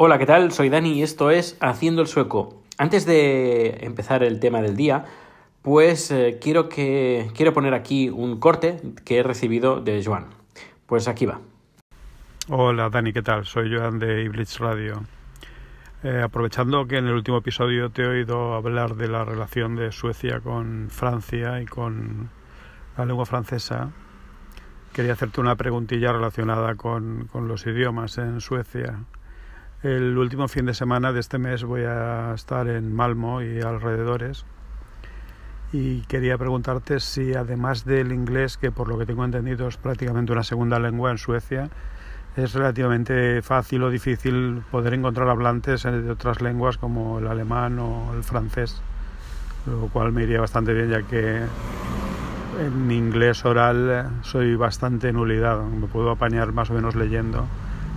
Hola, ¿qué tal? Soy Dani y esto es Haciendo el Sueco. Antes de empezar el tema del día, pues eh, quiero, que, quiero poner aquí un corte que he recibido de Joan. Pues aquí va. Hola Dani, ¿qué tal? Soy Joan de Iblitz Radio. Eh, aprovechando que en el último episodio te he oído hablar de la relación de Suecia con Francia y con la lengua francesa, quería hacerte una preguntilla relacionada con, con los idiomas en Suecia. El último fin de semana de este mes voy a estar en Malmo y alrededores. Y quería preguntarte si además del inglés, que por lo que tengo entendido es prácticamente una segunda lengua en Suecia, es relativamente fácil o difícil poder encontrar hablantes de otras lenguas como el alemán o el francés, lo cual me iría bastante bien ya que en inglés oral soy bastante nulidad, me puedo apañar más o menos leyendo,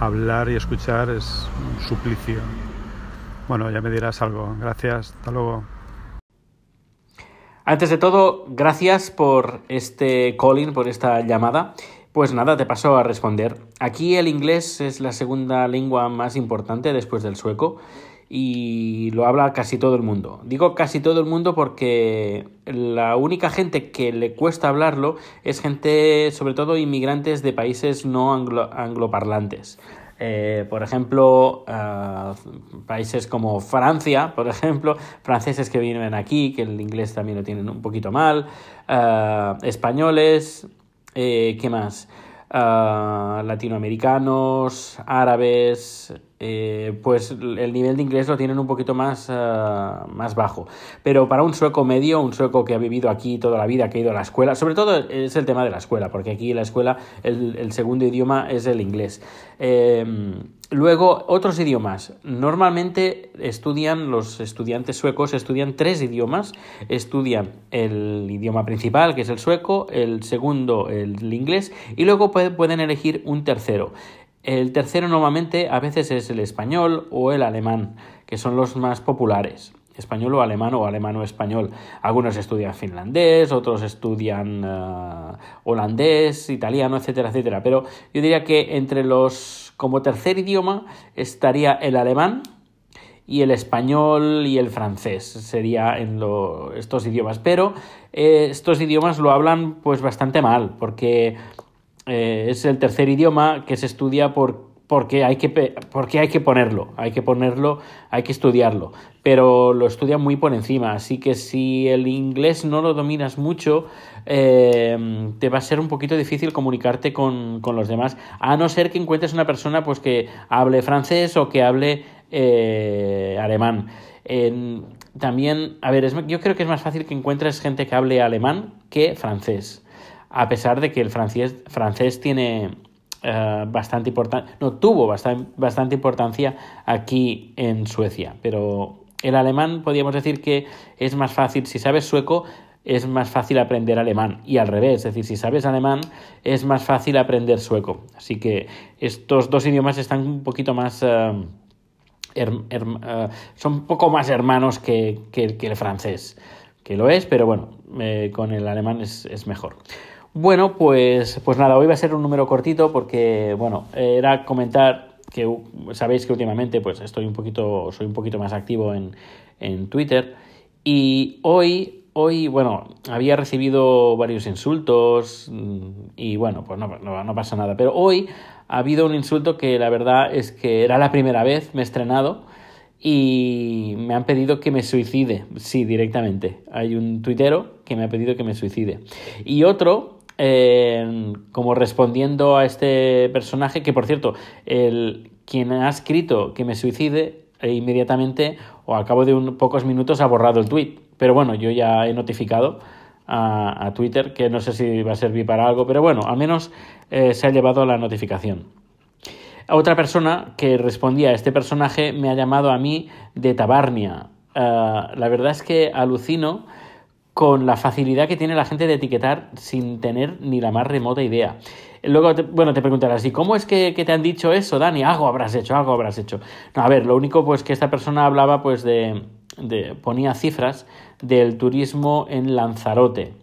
hablar y escuchar es un suplicio. Bueno, ya me dirás algo. Gracias, hasta luego. Antes de todo, gracias por este calling, por esta llamada. Pues nada, te paso a responder. Aquí el inglés es la segunda lengua más importante después del sueco y lo habla casi todo el mundo. Digo casi todo el mundo porque la única gente que le cuesta hablarlo es gente, sobre todo inmigrantes de países no angloparlantes. Eh, por ejemplo, uh, países como Francia, por ejemplo, franceses que viven aquí, que el inglés también lo tienen un poquito mal, uh, españoles, eh, ¿qué más? Uh, latinoamericanos, árabes, eh, pues el nivel de inglés lo tienen un poquito más, uh, más bajo. Pero para un sueco medio, un sueco que ha vivido aquí toda la vida, que ha ido a la escuela, sobre todo es el tema de la escuela, porque aquí en la escuela el, segundo idioma es el inglés. Eh, Luego, otros idiomas. Normalmente estudian los estudiantes suecos, estudian tres idiomas. Estudian el idioma principal, que es el sueco, el segundo, el inglés, y luego pueden elegir un tercero. El tercero normalmente a veces es el español o el alemán, que son los más populares español o alemán o alemán o español. Algunos estudian finlandés, otros estudian uh, holandés, italiano, etcétera, etcétera. Pero yo diría que entre los, como tercer idioma, estaría el alemán y el español y el francés. Sería en estos idiomas. Pero eh, estos idiomas lo hablan pues bastante mal, porque eh, es el tercer idioma que se estudia por porque hay que, porque hay que ponerlo, hay que ponerlo, hay que estudiarlo, pero lo estudia muy por encima, así que si el inglés no lo dominas mucho, eh, te va a ser un poquito difícil comunicarte con, con, los demás, a no ser que encuentres una persona pues que hable francés o que hable eh, alemán. también, a ver, yo creo que es más fácil que encuentres gente que hable alemán que francés, a pesar de que el francés, francés tiene eh, bastante importante, no tuvo bastante, bastante importancia aquí en Suecia, pero el alemán podríamos decir que es más fácil, si sabes sueco, es más fácil aprender alemán y al revés, es decir, si sabes alemán es más fácil aprender sueco. Así que estos dos idiomas están un poquito más... Uh, uh, son un poco más hermanos que, que, el francés, que lo es, pero bueno, eh, con el alemán es, es mejor. Bueno, pues, pues nada, hoy va a ser un número cortito porque, bueno, era comentar que sabéis que últimamente pues estoy un poquito, soy un poquito más activo en, en Twitter y hoy, hoy, bueno, había recibido varios insultos mm, y bueno, pues no, no, pasa nada, pero hoy ha habido un insulto que la verdad es que era la primera vez, me he estrenado y me han pedido que me suicide, sí, directamente. Hay un tuitero que me ha pedido que me suicide. Y otro eh, como respondiendo a este personaje, que por cierto, el, quien ha escrito que me suicide e inmediatamente o a cabo de un, pocos minutos ha borrado el tweet. Pero bueno, yo ya he notificado a, Twitter, que no sé si va a servir para algo, pero bueno, al menos eh, se ha llevado la notificación. Otra persona que respondía a este personaje me ha llamado a mí de Tabarnia. Uh, la verdad es que alucino con la facilidad que tiene la gente de etiquetar sin tener ni la más remota idea. Luego, te, bueno, te preguntarás, ¿y cómo es que, te han dicho eso, Dani? Algo habrás hecho, algo habrás hecho. No, a ver, lo único pues que esta persona hablaba pues de, ponía cifras del turismo en Lanzarote,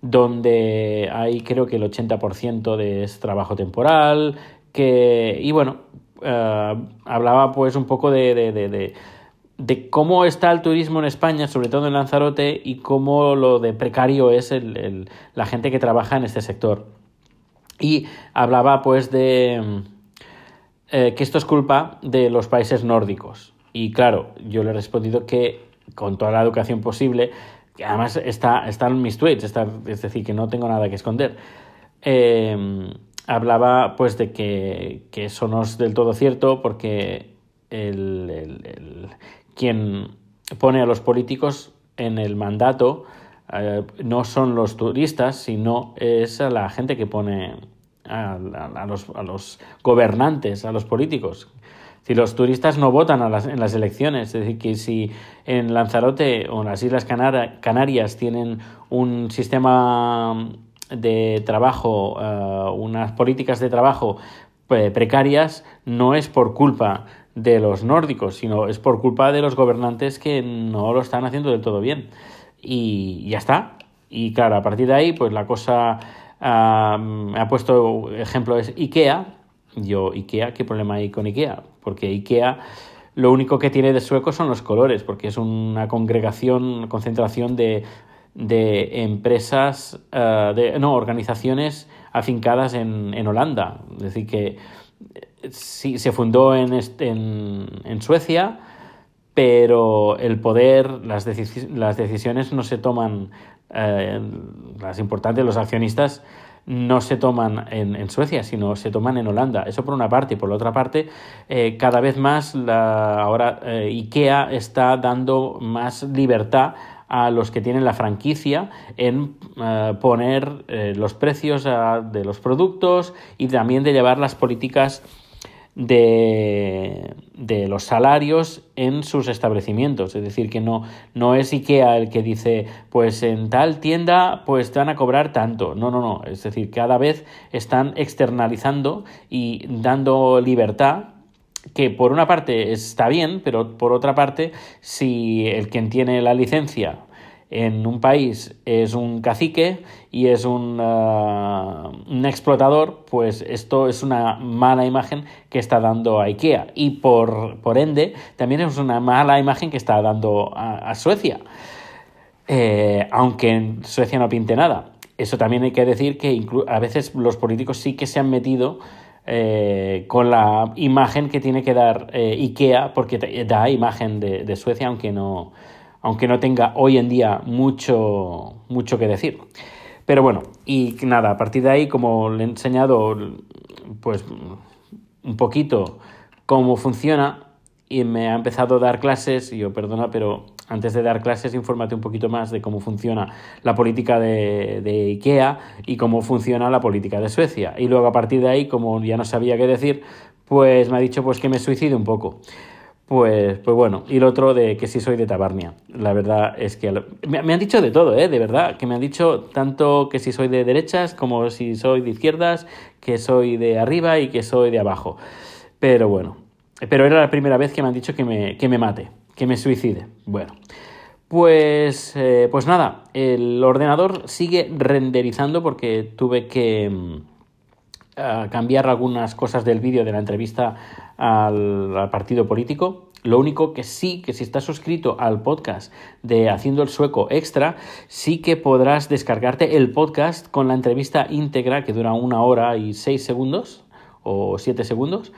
donde hay creo que el 80% de es trabajo temporal, que, y bueno, hablaba pues un poco de, de, cómo está el turismo en España, sobre todo en Lanzarote, y cómo lo de precario es el, la gente que trabaja en este sector. Y hablaba pues de que esto es culpa de los países nórdicos. Y claro, yo le he respondido que con toda la educación posible, que además está, en mis tweets, está, es decir, que no tengo nada que esconder. Em, hablaba pues de que, eso no es del todo cierto porque el, quien pone a los políticos en el mandato eh, no son los turistas, sino es a la gente que pone a, los, a los gobernantes, a los políticos, si los turistas no votan en las elecciones, es decir, que si en Lanzarote o en las Islas Canarias tienen un sistema de trabajo, eh, unas políticas de trabajo eh, precarias, no es por culpa de los nórdicos, sino es por culpa de los gobernantes que no lo están haciendo del todo bien. Y ya está. Y claro, a partir de ahí, pues la cosa ah, me ha puesto ejemplo es IKEA. Yo, IKEA, ¿qué problema hay con IKEA? porque IKEA lo único que tiene de sueco son los colores, porque es una congregación, una concentración de, de empresas, eh, de, no, organizaciones afincadas en, en, Holanda. Es decir, que sí, se fundó en, en, en Suecia, pero el poder, las, las decisiones no se toman, eh, las importantes, los accionistas no se toman en, Suecia, sino se toman en Holanda. Eso por una parte. Y por la otra parte, eh, cada vez más la, ahora eh, IKEA está dando más libertad a los que tienen la franquicia en poner los precios de los productos y también de llevar las políticas de, de, los salarios en sus establecimientos. Es decir, que no, no es IKEA el que dice, pues en tal tienda pues te van a cobrar tanto. No, no, no. Es decir, cada vez están externalizando y dando libertad que por una parte está bien, pero por otra parte, si el quien tiene la licencia en un país es un cacique y es un, uh, un, explotador, pues esto es una mala imagen que está dando a IKEA. Y por, por ende, también es una mala imagen que está dando a, Suecia. Eh, aunque en Suecia no pinte nada. Eso también hay que decir que a veces los políticos sí que se han metido eh, con la imagen que tiene que dar IKEA, porque da imagen de Suecia, aunque no, aunque no tenga hoy en día mucho, mucho que decir. Pero bueno, y nada, a partir de ahí, como le he enseñado, pues un poquito cómo funciona y me ha empezado a dar clases, yo perdona, pero antes de dar clases, infórmate un poquito más de cómo funciona la política de, de, IKEA y cómo funciona la política de Suecia. Y luego a partir de ahí, como ya no sabía qué decir, pues me ha dicho pues que me suicide un poco. Pues, pues bueno, y lo otro de que sí soy de Tabarnia. La verdad es que me, han dicho de todo, ¿eh? De verdad, que me han dicho tanto que si soy de derechas como si soy de izquierdas, que soy de arriba y que soy de abajo. Pero bueno, pero era la primera vez que me han dicho que me, que me mate, que me suicide. Bueno, pues, eh, pues nada, el ordenador sigue renderizando porque tuve que cambiar algunas cosas del vídeo de la entrevista al, partido político. Lo único que sí, que si estás suscrito al podcast de Haciendo el Sueco Extra, sí que podrás descargarte el podcast con la entrevista íntegra que dura una hora y seis segundos o siete segundos.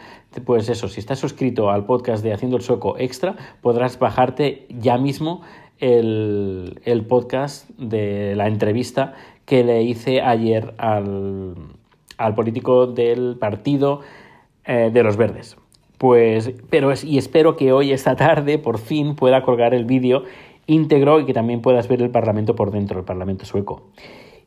Pues eso, si estás suscrito al podcast de Haciendo el Sueco Extra, podrás bajarte ya mismo el, el podcast de la entrevista que le hice ayer al, al político del partido eh, de los verdes. Pues, pero y espero que hoy, esta tarde, por fin pueda colgar el vídeo íntegro y que también puedas ver el Parlamento por dentro, el Parlamento sueco.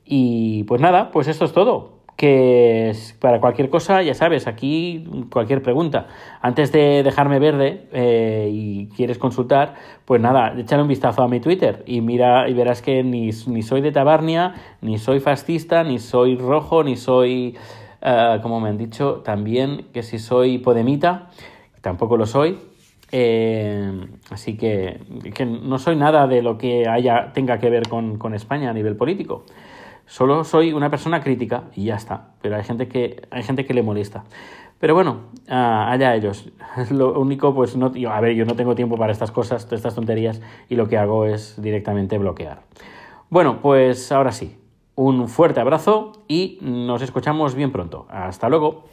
Y pues nada, pues esto es todo que para cualquier cosa, ya sabes, aquí cualquier pregunta. Antes de dejarme verde eh, y quieres consultar, pues nada, échale un vistazo a mi Twitter y mira y verás que ni, ni soy de Tabarnia, ni soy fascista, ni soy rojo, ni soy, eh, como me han dicho, también que si soy podemita, tampoco lo soy. Eh, así que, que, no soy nada de lo que haya tenga que ver con, con España a nivel político. Solo soy una persona crítica y ya está. Pero hay gente que, hay gente que le molesta. Pero bueno, ah, allá ellos. Lo único, pues no. A ver, yo no tengo tiempo para estas cosas, estas tonterías, y lo que hago es directamente bloquear. Bueno, pues ahora sí. Un fuerte abrazo y nos escuchamos bien pronto. Hasta luego.